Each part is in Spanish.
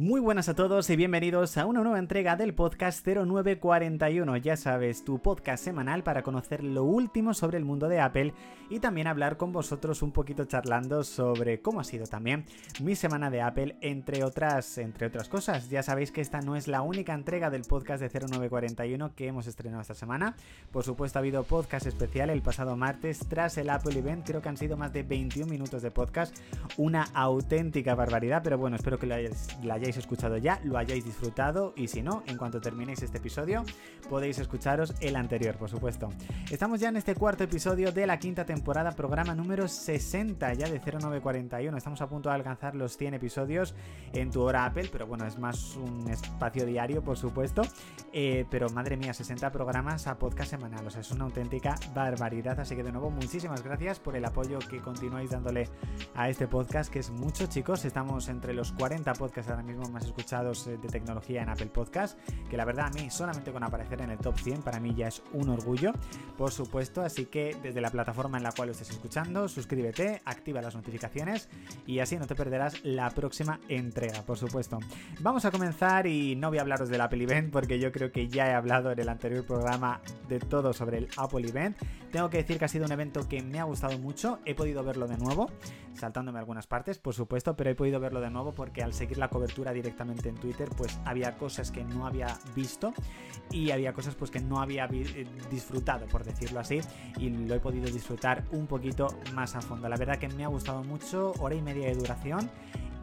Muy buenas a todos y bienvenidos a una nueva entrega del podcast 0941. Ya sabes, tu podcast semanal para conocer lo último sobre el mundo de Apple y también hablar con vosotros un poquito charlando sobre cómo ha sido también mi semana de Apple, entre otras, entre otras cosas. Ya sabéis que esta no es la única entrega del podcast de 0941 que hemos estrenado esta semana. Por supuesto, ha habido podcast especial el pasado martes tras el Apple Event. Creo que han sido más de 21 minutos de podcast. Una auténtica barbaridad, pero bueno, espero que la hayáis escuchado ya, lo hayáis disfrutado y si no, en cuanto terminéis este episodio, podéis escucharos el anterior, por supuesto. Estamos ya en este cuarto episodio de la quinta temporada, programa número 60 ya de 0941. Estamos a punto de alcanzar los 100 episodios en tu hora Apple, pero bueno, es más un espacio diario, por supuesto. Eh, pero madre mía, 60 programas a podcast semanal, o sea, es una auténtica barbaridad. Así que de nuevo, muchísimas gracias por el apoyo que continuáis dándole a este podcast, que es mucho, chicos. Estamos entre los 40 podcasts ahora mismo más escuchados eh, de tecnología en Apple Podcast, que la verdad a mí solamente con aparecer en el top 100 para mí ya es un orgullo, por supuesto, así que desde la plataforma en la cual lo estés escuchando, suscríbete, activa las notificaciones y así no te perderás la próxima entrega, por supuesto. Vamos a comenzar y no voy a hablaros del Apple Event porque yo creo que ya he hablado en el anterior programa de todo sobre el Apple Event. Tengo que decir que ha sido un evento que me ha gustado mucho, he podido verlo de nuevo, saltándome algunas partes, por supuesto, pero he podido verlo de nuevo porque al seguir la cobertura directamente en Twitter, pues había cosas que no había visto y había cosas pues que no había eh, disfrutado, por decirlo así, y lo he podido disfrutar un poquito más a fondo. La verdad que me ha gustado mucho, hora y media de duración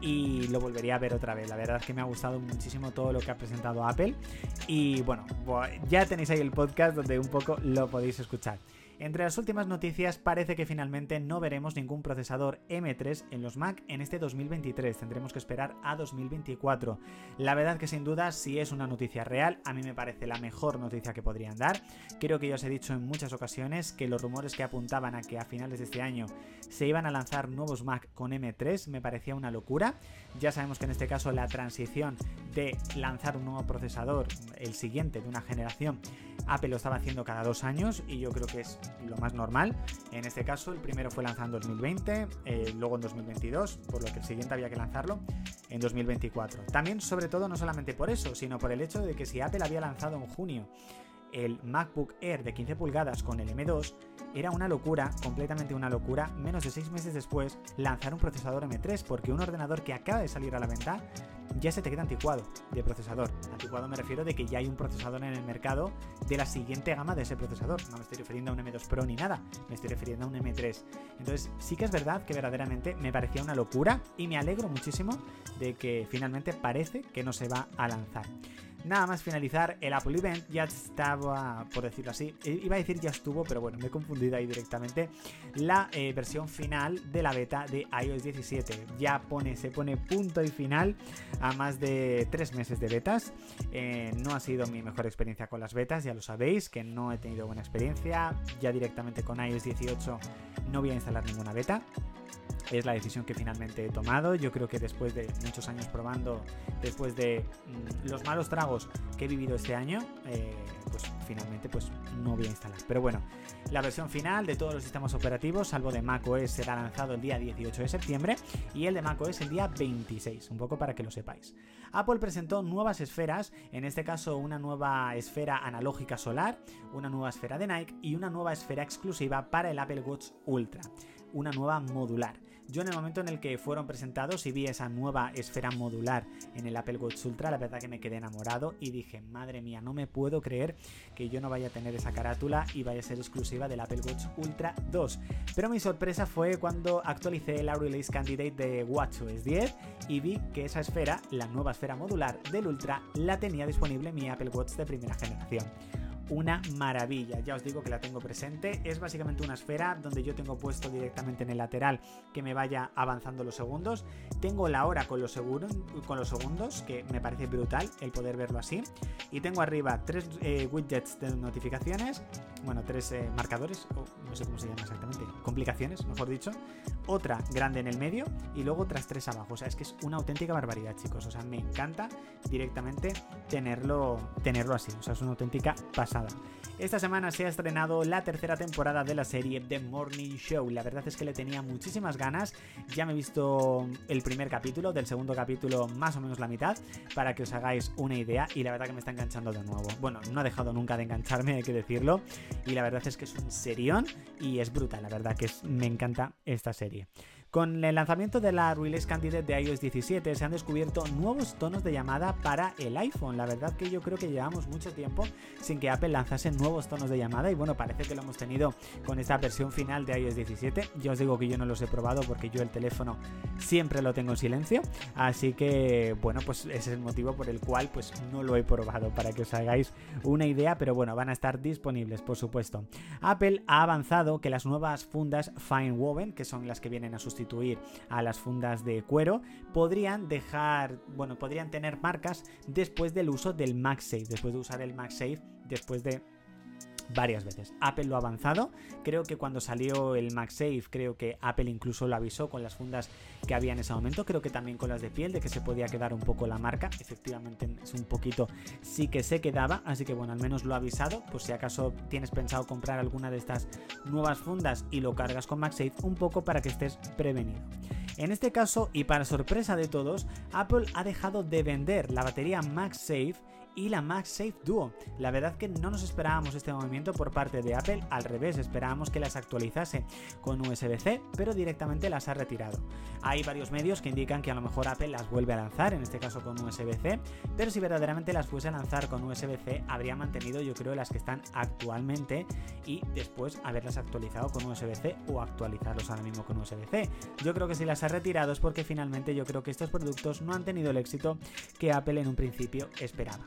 y lo volvería a ver otra vez. La verdad es que me ha gustado muchísimo todo lo que ha presentado Apple y bueno, ya tenéis ahí el podcast donde un poco lo podéis escuchar. Entre las últimas noticias parece que finalmente no veremos ningún procesador M3 en los Mac en este 2023, tendremos que esperar a 2024. La verdad que sin duda si es una noticia real, a mí me parece la mejor noticia que podrían dar. Creo que ya os he dicho en muchas ocasiones que los rumores que apuntaban a que a finales de este año se iban a lanzar nuevos Mac con M3 me parecía una locura. Ya sabemos que en este caso la transición de lanzar un nuevo procesador, el siguiente de una generación, Apple lo estaba haciendo cada dos años y yo creo que es lo más normal. En este caso, el primero fue lanzado en 2020, eh, luego en 2022, por lo que el siguiente había que lanzarlo en 2024. También, sobre todo, no solamente por eso, sino por el hecho de que si Apple había lanzado en junio el MacBook Air de 15 pulgadas con el M2, era una locura, completamente una locura, menos de 6 meses después, lanzar un procesador M3, porque un ordenador que acaba de salir a la venta ya se te queda anticuado de procesador. Anticuado me refiero de que ya hay un procesador en el mercado de la siguiente gama de ese procesador. No me estoy refiriendo a un M2 Pro ni nada, me estoy refiriendo a un M3. Entonces sí que es verdad que verdaderamente me parecía una locura y me alegro muchísimo de que finalmente parece que no se va a lanzar. Nada más finalizar el Apple Event, ya estaba, por decirlo así, iba a decir ya estuvo, pero bueno, me he confundido ahí directamente, la eh, versión final de la beta de iOS 17. Ya pone, se pone punto y final a más de tres meses de betas. Eh, no ha sido mi mejor experiencia con las betas, ya lo sabéis, que no he tenido buena experiencia. Ya directamente con iOS 18 no voy a instalar ninguna beta es la decisión que finalmente he tomado. Yo creo que después de muchos años probando, después de mm, los malos tragos que he vivido este año, eh, pues finalmente pues no voy a instalar. Pero bueno, la versión final de todos los sistemas operativos, salvo de macOS, será lanzado el día 18 de septiembre y el de macOS el día 26, un poco para que lo sepáis. Apple presentó nuevas esferas, en este caso una nueva esfera analógica solar, una nueva esfera de Nike y una nueva esfera exclusiva para el Apple Watch Ultra una nueva modular. Yo en el momento en el que fueron presentados y vi esa nueva esfera modular en el Apple Watch Ultra, la verdad que me quedé enamorado y dije, madre mía, no me puedo creer que yo no vaya a tener esa carátula y vaya a ser exclusiva del Apple Watch Ultra 2. Pero mi sorpresa fue cuando actualicé la Release Candidate de WatchOS 10 y vi que esa esfera, la nueva esfera modular del Ultra, la tenía disponible mi Apple Watch de primera generación una maravilla. Ya os digo que la tengo presente. Es básicamente una esfera donde yo tengo puesto directamente en el lateral que me vaya avanzando los segundos. Tengo la hora con los, con los segundos, que me parece brutal el poder verlo así. Y tengo arriba tres eh, widgets de notificaciones, bueno, tres eh, marcadores, no sé cómo se llama exactamente, complicaciones, mejor dicho. Otra grande en el medio y luego otras tres abajo. O sea, es que es una auténtica barbaridad, chicos. O sea, me encanta directamente tenerlo, tenerlo así. O sea, es una auténtica pasada. Esta semana se ha estrenado la tercera temporada de la serie The Morning Show. La verdad es que le tenía muchísimas ganas. Ya me he visto el primer capítulo, del segundo capítulo más o menos la mitad, para que os hagáis una idea y la verdad que me está enganchando de nuevo. Bueno, no ha dejado nunca de engancharme, hay que decirlo, y la verdad es que es un serión y es brutal, la verdad que me encanta esta serie. Con el lanzamiento de la Release Candidate de iOS 17 se han descubierto nuevos tonos de llamada para el iPhone. La verdad que yo creo que llevamos mucho tiempo sin que Apple lanzase nuevos tonos de llamada y bueno, parece que lo hemos tenido con esta versión final de iOS 17. Yo os digo que yo no los he probado porque yo el teléfono siempre lo tengo en silencio, así que bueno, pues es el motivo por el cual pues no lo he probado para que os hagáis una idea, pero bueno, van a estar disponibles por supuesto. Apple ha avanzado que las nuevas fundas Fine Woven, que son las que vienen a sustituir a las fundas de cuero, podrían dejar, bueno, podrían tener marcas después del uso del MagSafe, después de usar el MagSafe, después de varias veces. Apple lo ha avanzado, creo que cuando salió el MagSafe, creo que Apple incluso lo avisó con las fundas que había en ese momento, creo que también con las de piel, de que se podía quedar un poco la marca, efectivamente es un poquito, sí que se quedaba, así que bueno, al menos lo ha avisado, por si acaso tienes pensado comprar alguna de estas nuevas fundas y lo cargas con MagSafe, un poco para que estés prevenido. En este caso, y para sorpresa de todos, Apple ha dejado de vender la batería MagSafe y la MagSafe Duo. La verdad que no nos esperábamos este movimiento por parte de Apple, al revés, esperábamos que las actualizase con USB-C, pero directamente las ha retirado. Hay varios medios que indican que a lo mejor Apple las vuelve a lanzar, en este caso con USB-C, pero si verdaderamente las fuese a lanzar con USB-C, habría mantenido yo creo las que están actualmente y después haberlas actualizado con USB-C o actualizarlos ahora mismo con USB-C. Yo creo que si las ha retirado es porque finalmente yo creo que estos productos no han tenido el éxito que Apple en un principio esperaba.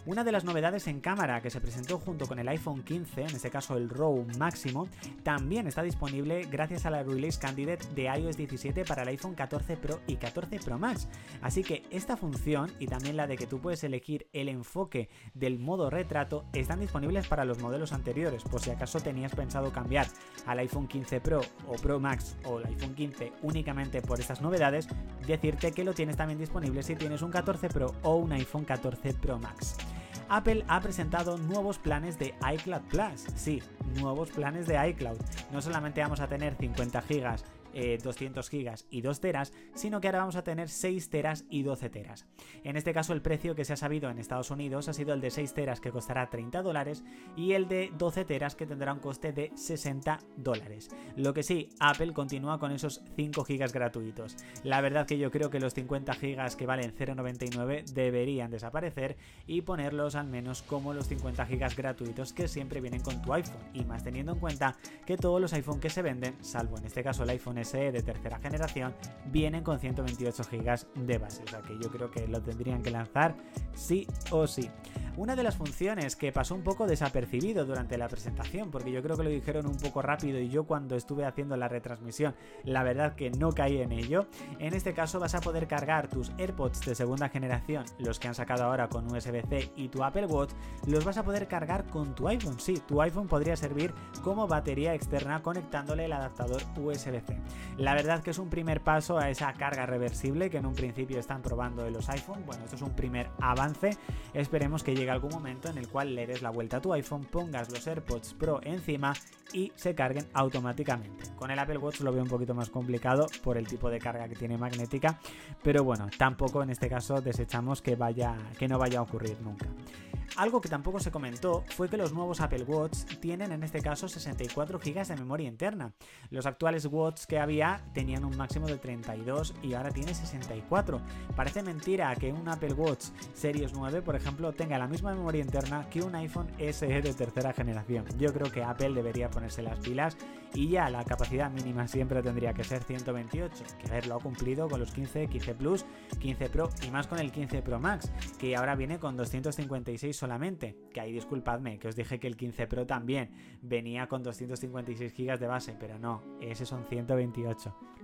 Una de las novedades en cámara que se presentó junto con el iPhone 15, en este caso el RAW máximo, también está disponible gracias a la Release Candidate de iOS 17 para el iPhone 14 Pro y 14 Pro Max. Así que esta función y también la de que tú puedes elegir el enfoque del modo retrato están disponibles para los modelos anteriores, por si acaso tenías pensado cambiar al iPhone 15 Pro o Pro Max o el iPhone 15 únicamente por estas novedades, decirte que lo tienes también disponible si tienes un 14 Pro o un iPhone 14 Pro Max. Apple ha presentado nuevos planes de iCloud Plus. Sí, nuevos planes de iCloud. No solamente vamos a tener 50 GB 200 eh, gigas y 2 teras, sino que ahora vamos a tener 6 teras y 12 teras. En este caso el precio que se ha sabido en Estados Unidos ha sido el de 6 teras que costará 30 dólares y el de 12 teras que tendrá un coste de 60 dólares. Lo que sí, Apple continúa con esos 5 gigas gratuitos. La verdad que yo creo que los 50 gigas que valen 0,99 deberían desaparecer y ponerlos al menos como los 50 gigas gratuitos que siempre vienen con tu iPhone y más teniendo en cuenta que todos los iPhone que se venden, salvo en este caso el SE de tercera generación vienen con 128 GB de base, o sea que yo creo que lo tendrían que lanzar sí o sí. Una de las funciones que pasó un poco desapercibido durante la presentación, porque yo creo que lo dijeron un poco rápido y yo cuando estuve haciendo la retransmisión, la verdad que no caí en ello. En este caso vas a poder cargar tus AirPods de segunda generación, los que han sacado ahora con USB-C y tu Apple Watch, los vas a poder cargar con tu iPhone. Sí, tu iPhone podría servir como batería externa conectándole el adaptador USB-C. La verdad que es un primer paso a esa carga reversible que en un principio están probando en los iPhone. Bueno, esto es un primer avance. Esperemos que llegue algún momento en el cual le des la vuelta a tu iPhone, pongas los AirPods Pro encima y se carguen automáticamente. Con el Apple Watch lo veo un poquito más complicado por el tipo de carga que tiene magnética, pero bueno, tampoco en este caso desechamos que vaya que no vaya a ocurrir nunca. Algo que tampoco se comentó fue que los nuevos Apple Watch tienen en este caso 64 GB de memoria interna. Los actuales Watch que había tenían un máximo de 32 y ahora tiene 64. Parece mentira que un Apple Watch Series 9, por ejemplo, tenga la misma memoria interna que un iPhone SE de tercera generación. Yo creo que Apple debería ponerse las pilas y ya la capacidad mínima siempre tendría que ser 128, que haberlo ha cumplido con los 15, 15 Plus, 15 Pro y más con el 15 Pro Max, que ahora viene con 256 solamente, que ahí disculpadme, que os dije que el 15 Pro también venía con 256 GB de base, pero no, ese son 128.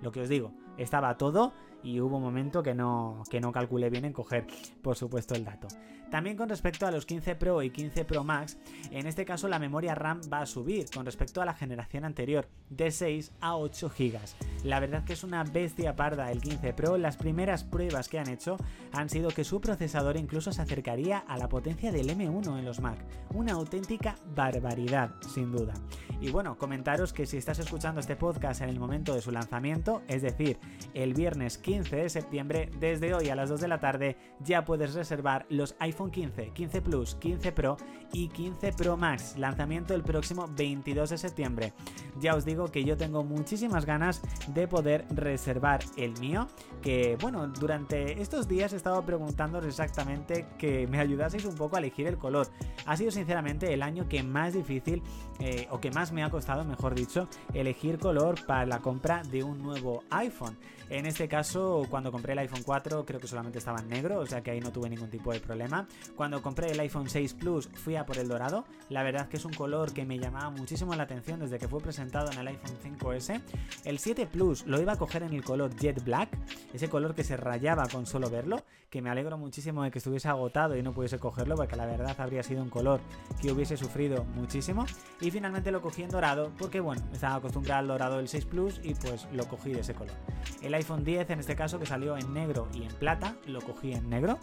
Lo que os digo, estaba todo y hubo un momento que no, que no calculé bien en coger, por supuesto, el dato. También con respecto a los 15 Pro y 15 Pro Max, en este caso la memoria RAM va a subir con respecto a la generación anterior, de 6 a 8 GB. La verdad que es una bestia parda el 15 Pro, las primeras pruebas que han hecho han sido que su procesador incluso se acercaría a la potencia del M1 en los Mac. Una auténtica barbaridad, sin duda. Y bueno, comentaros que si estás escuchando este podcast en el momento de su lanzamiento, es decir, el viernes 15 de septiembre, desde hoy a las 2 de la tarde ya puedes reservar los iPhone 15, 15 Plus, 15 Pro y 15 Pro Max, lanzamiento el próximo 22 de septiembre. Ya os digo que yo tengo muchísimas ganas de poder reservar el mío, que bueno, durante estos días he estado preguntando exactamente que me ayudaseis un poco a elegir el color. Ha sido sinceramente el año que más difícil, eh, o que más me ha costado, mejor dicho, elegir color para la compra de un nuevo iPhone. En este caso, cuando compré el iPhone 4, creo que solamente estaba en negro, o sea que ahí no tuve ningún tipo de problema. Cuando compré el iPhone 6 Plus, fui a por el dorado. La verdad que es un color que me llamaba muchísimo la atención desde que fue presentado en el iPhone 5S. El 7 Plus lo iba a coger en el color Jet Black, ese color que se rayaba con solo verlo, que me alegro muchísimo de que estuviese agotado y no pudiese cogerlo, porque la verdad habría sido un color que hubiese sufrido muchísimo. Y finalmente lo cogí en dorado, porque bueno, estaba acostumbrado al dorado del 6 Plus y pues lo cogí de ese color. El iPhone 10 en este caso que salió en negro y en plata, lo cogí en negro.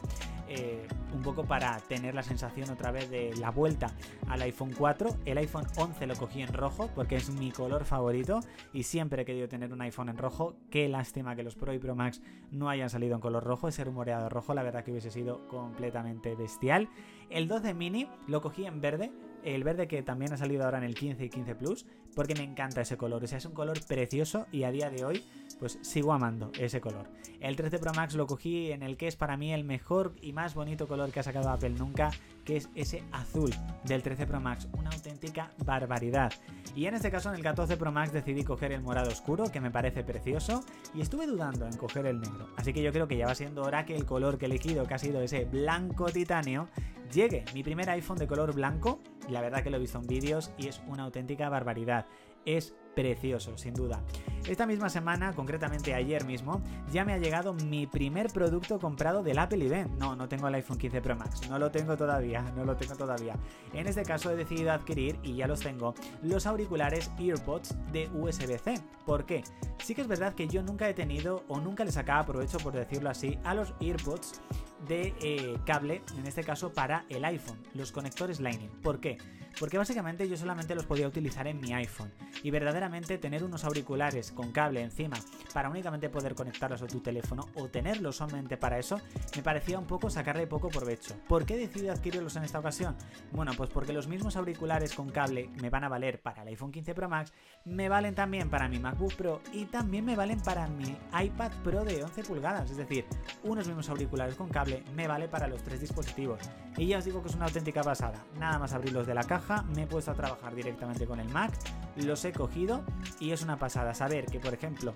Eh, un poco para tener la sensación otra vez de la vuelta al iPhone 4. El iPhone 11 lo cogí en rojo porque es mi color favorito y siempre he querido tener un iPhone en rojo. Qué lástima que los Pro y Pro Max no hayan salido en color rojo, ese rumoreado rojo, la verdad que hubiese sido completamente bestial. El 12 mini lo cogí en verde el verde que también ha salido ahora en el 15 y 15 Plus, porque me encanta ese color. O sea, es un color precioso y a día de hoy, pues sigo amando ese color. El 13 Pro Max lo cogí en el que es para mí el mejor y más bonito color que ha sacado Apple nunca, que es ese azul del 13 Pro Max. Una auténtica barbaridad. Y en este caso, en el 14 Pro Max decidí coger el morado oscuro, que me parece precioso, y estuve dudando en coger el negro. Así que yo creo que ya va siendo hora que el color que he elegido, que ha sido ese blanco titanio, llegue. Mi primer iPhone de color blanco, y la verdad que lo he visto en vídeos y es una auténtica barbaridad. Es precioso, sin duda. Esta misma semana, concretamente ayer mismo, ya me ha llegado mi primer producto comprado del Apple Event. No, no tengo el iPhone 15 Pro Max, no lo tengo todavía, no lo tengo todavía. En este caso he decidido adquirir, y ya los tengo, los auriculares EarPods de USB-C. ¿Por qué? Sí que es verdad que yo nunca he tenido, o nunca le sacaba provecho, por decirlo así, a los EarPods de eh, cable, en este caso para el iPhone, los conectores Lightning. ¿Por qué? Porque básicamente yo solamente los podía utilizar en mi iPhone. Y verdaderamente tener unos auriculares con cable encima para únicamente poder conectarlos a tu teléfono o tenerlos solamente para eso, me parecía un poco sacarle poco provecho. ¿Por qué he adquirirlos en esta ocasión? Bueno, pues porque los mismos auriculares con cable me van a valer para el iPhone 15 Pro Max, me valen también para mi MacBook Pro y también me valen para mi iPad Pro de 11 pulgadas. Es decir, unos mismos auriculares con cable me vale para los tres dispositivos. Y ya os digo que es una auténtica pasada. Nada más abrirlos de la caja, me he puesto a trabajar directamente con el Mac, los he cogido y es una pasada saber que, por ejemplo,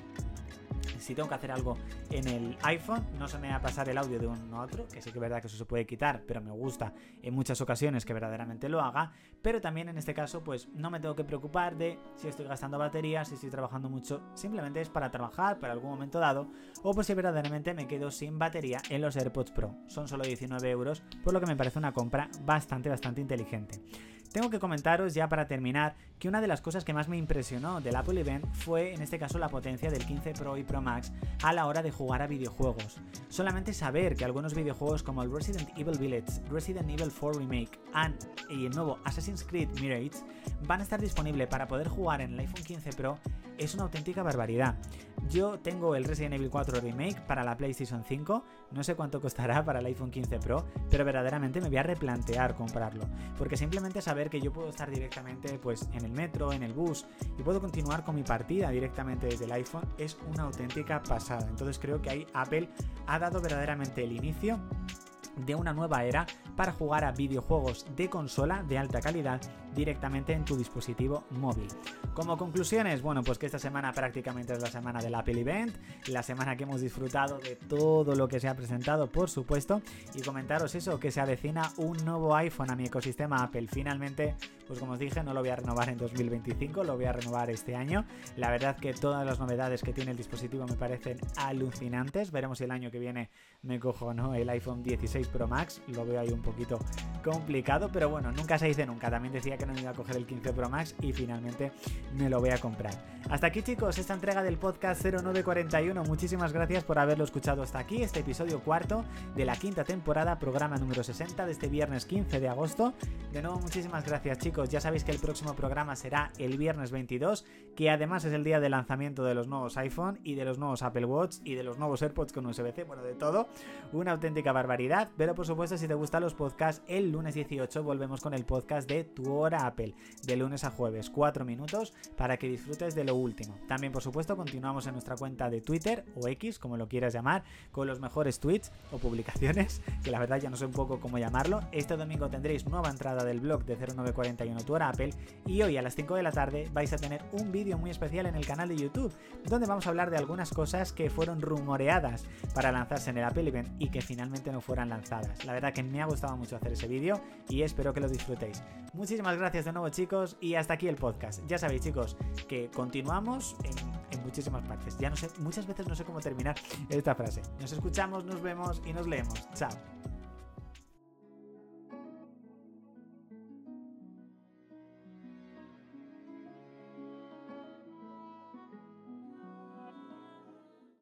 si tengo que hacer algo en el iPhone, no se me va a pasar el audio de uno a otro, que sí que es verdad que eso se puede quitar, pero me gusta en muchas ocasiones que verdaderamente lo haga, pero también en este caso pues no me tengo que preocupar de si estoy gastando batería, si estoy trabajando mucho, simplemente es para trabajar para algún momento dado, o pues si verdaderamente me quedo sin batería en los AirPods Pro. Son solo 19 euros, por lo que me parece una compra bastante, bastante inteligente. Tengo que comentaros ya para terminar que una de las cosas que más me impresionó del Apple Event fue en este caso la potencia del 15 Pro y Pro Max a la hora de jugar a videojuegos. Solamente saber que algunos videojuegos como el Resident Evil Village, Resident Evil 4 Remake y el nuevo Assassin's Creed Mirage van a estar disponibles para poder jugar en el iPhone 15 Pro es una auténtica barbaridad. Yo tengo el Resident Evil 4 Remake para la PlayStation 5, no sé cuánto costará para el iPhone 15 Pro, pero verdaderamente me voy a replantear comprarlo, porque simplemente saber que yo puedo estar directamente pues en el metro, en el bus y puedo continuar con mi partida directamente desde el iPhone es una auténtica pasada. Entonces creo que ahí Apple ha dado verdaderamente el inicio de una nueva era para jugar a videojuegos de consola de alta calidad directamente en tu dispositivo móvil. Como conclusiones, bueno, pues que esta semana prácticamente es la semana del Apple Event, la semana que hemos disfrutado de todo lo que se ha presentado, por supuesto, y comentaros eso, que se avecina un nuevo iPhone a mi ecosistema Apple. Finalmente, pues como os dije, no lo voy a renovar en 2025, lo voy a renovar este año. La verdad que todas las novedades que tiene el dispositivo me parecen alucinantes. Veremos si el año que viene me cojo no el iPhone 16 Pro Max, lo veo ahí un poquito complicado, pero bueno, nunca se dice nunca. También decía que no me iba a coger el 15 Pro Max y finalmente me lo voy a comprar. Hasta aquí chicos, esta entrega del podcast 0941. Muchísimas gracias por haberlo escuchado hasta aquí, este episodio cuarto de la quinta temporada, programa número 60 de este viernes 15 de agosto. De nuevo, muchísimas gracias chicos. Ya sabéis que el próximo programa será el viernes 22, que además es el día de lanzamiento de los nuevos iPhone y de los nuevos Apple Watch y de los nuevos AirPods con USB-C, bueno, de todo. Una auténtica barbaridad. Pero por supuesto, si te gustan los podcasts, el lunes 18 volvemos con el podcast de Tu Hora Apple, de lunes a jueves, 4 minutos, para que disfrutes de lo último. También, por supuesto, continuamos en nuestra cuenta de Twitter o X, como lo quieras llamar, con los mejores tweets o publicaciones, que la verdad ya no sé un poco cómo llamarlo. Este domingo tendréis nueva entrada del blog de 0941 Tu Hora Apple y hoy a las 5 de la tarde vais a tener un vídeo muy especial en el canal de YouTube, donde vamos a hablar de algunas cosas que fueron rumoreadas para lanzarse en el Apple Event y que finalmente no fueran lanzadas. La verdad que me ha gustado mucho hacer ese vídeo y espero que lo disfrutéis. Muchísimas gracias de nuevo chicos y hasta aquí el podcast. Ya sabéis chicos que continuamos en, muchísimas partes. Ya no sé, muchas veces no sé cómo terminar esta frase. Nos escuchamos, nos vemos y nos leemos. Chao.